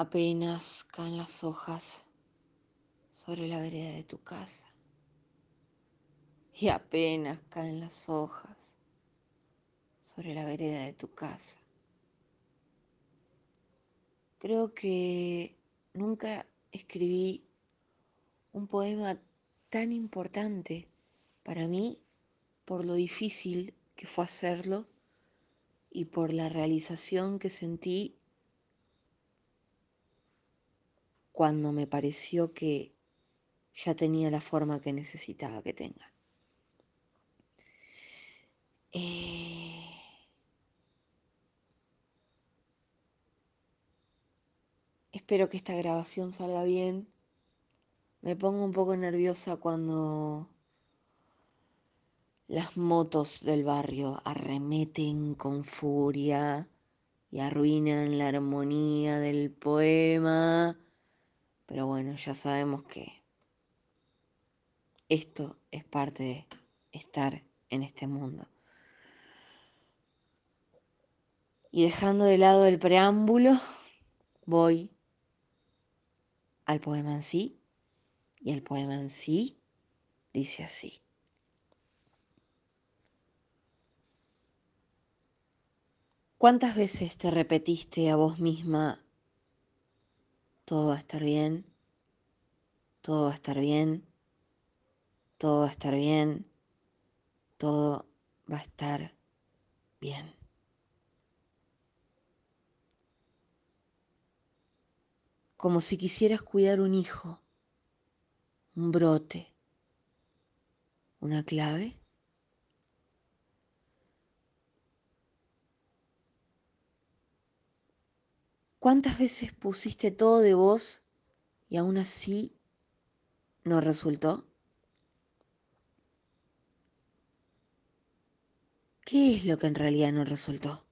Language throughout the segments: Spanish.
Apenas caen las hojas sobre la vereda de tu casa. Y apenas caen las hojas sobre la vereda de tu casa. Creo que nunca escribí un poema tan importante para mí por lo difícil que fue hacerlo y por la realización que sentí cuando me pareció que ya tenía la forma que necesitaba que tenga. Eh, espero que esta grabación salga bien. Me pongo un poco nerviosa cuando las motos del barrio arremeten con furia y arruinan la armonía del poema. Pero bueno, ya sabemos que esto es parte de estar en este mundo. Y dejando de lado el preámbulo, voy al poema en sí. Y el poema en sí dice así. ¿Cuántas veces te repetiste a vos misma, todo va a estar bien, todo va a estar bien, todo va a estar bien, todo va a estar bien? como si quisieras cuidar un hijo, un brote, una clave. ¿Cuántas veces pusiste todo de vos y aún así no resultó? ¿Qué es lo que en realidad no resultó?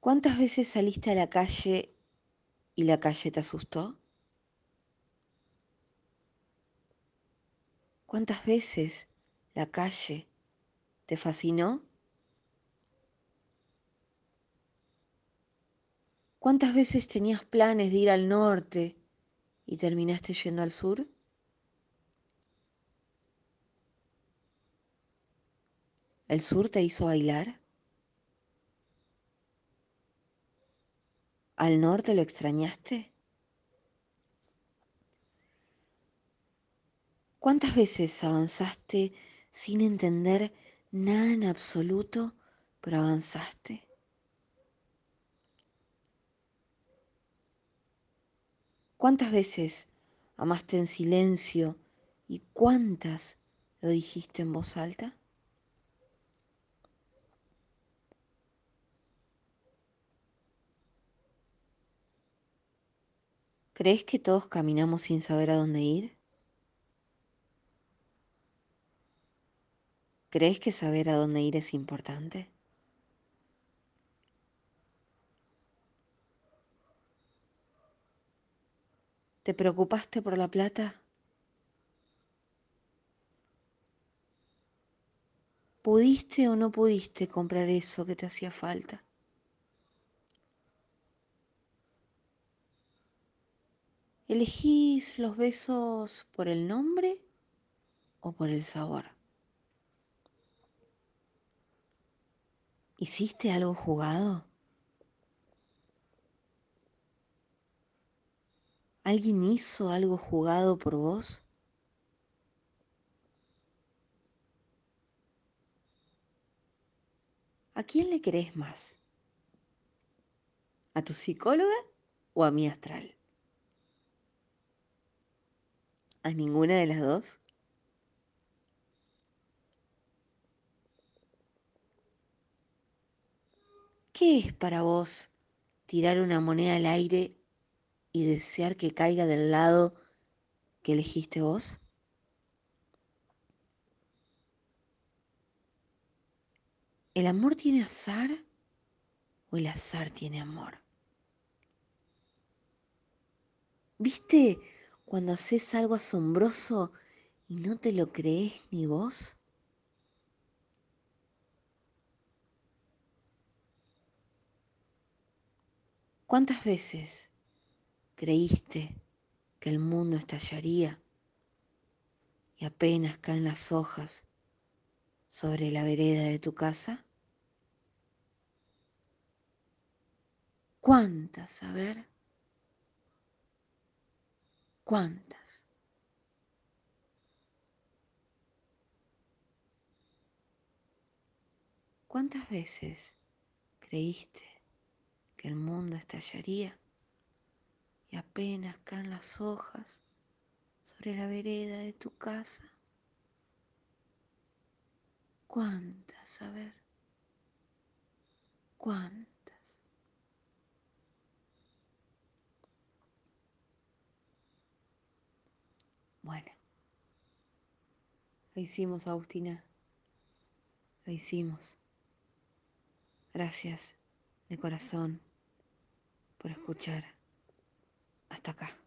¿Cuántas veces saliste a la calle y la calle te asustó? ¿Cuántas veces la calle te fascinó? ¿Cuántas veces tenías planes de ir al norte y terminaste yendo al sur? ¿El sur te hizo bailar? ¿Al norte lo extrañaste? ¿Cuántas veces avanzaste sin entender nada en absoluto, pero avanzaste? ¿Cuántas veces amaste en silencio y cuántas lo dijiste en voz alta? ¿Crees que todos caminamos sin saber a dónde ir? ¿Crees que saber a dónde ir es importante? ¿Te preocupaste por la plata? ¿Pudiste o no pudiste comprar eso que te hacía falta? ¿Elegís los besos por el nombre o por el sabor? ¿Hiciste algo jugado? ¿Alguien hizo algo jugado por vos? ¿A quién le crees más? ¿A tu psicóloga o a mi astral? ¿A ninguna de las dos? ¿Qué es para vos tirar una moneda al aire y desear que caiga del lado que elegiste vos? ¿El amor tiene azar o el azar tiene amor? ¿Viste cuando haces algo asombroso y no te lo crees ni vos? ¿Cuántas veces creíste que el mundo estallaría y apenas caen las hojas sobre la vereda de tu casa? ¿Cuántas? A ver. ¿Cuántas? ¿Cuántas veces creíste que el mundo estallaría y apenas caen las hojas sobre la vereda de tu casa? ¿Cuántas? A ver. ¿Cuántas? Bueno, lo hicimos, Agustina. Lo hicimos. Gracias de corazón por escuchar hasta acá.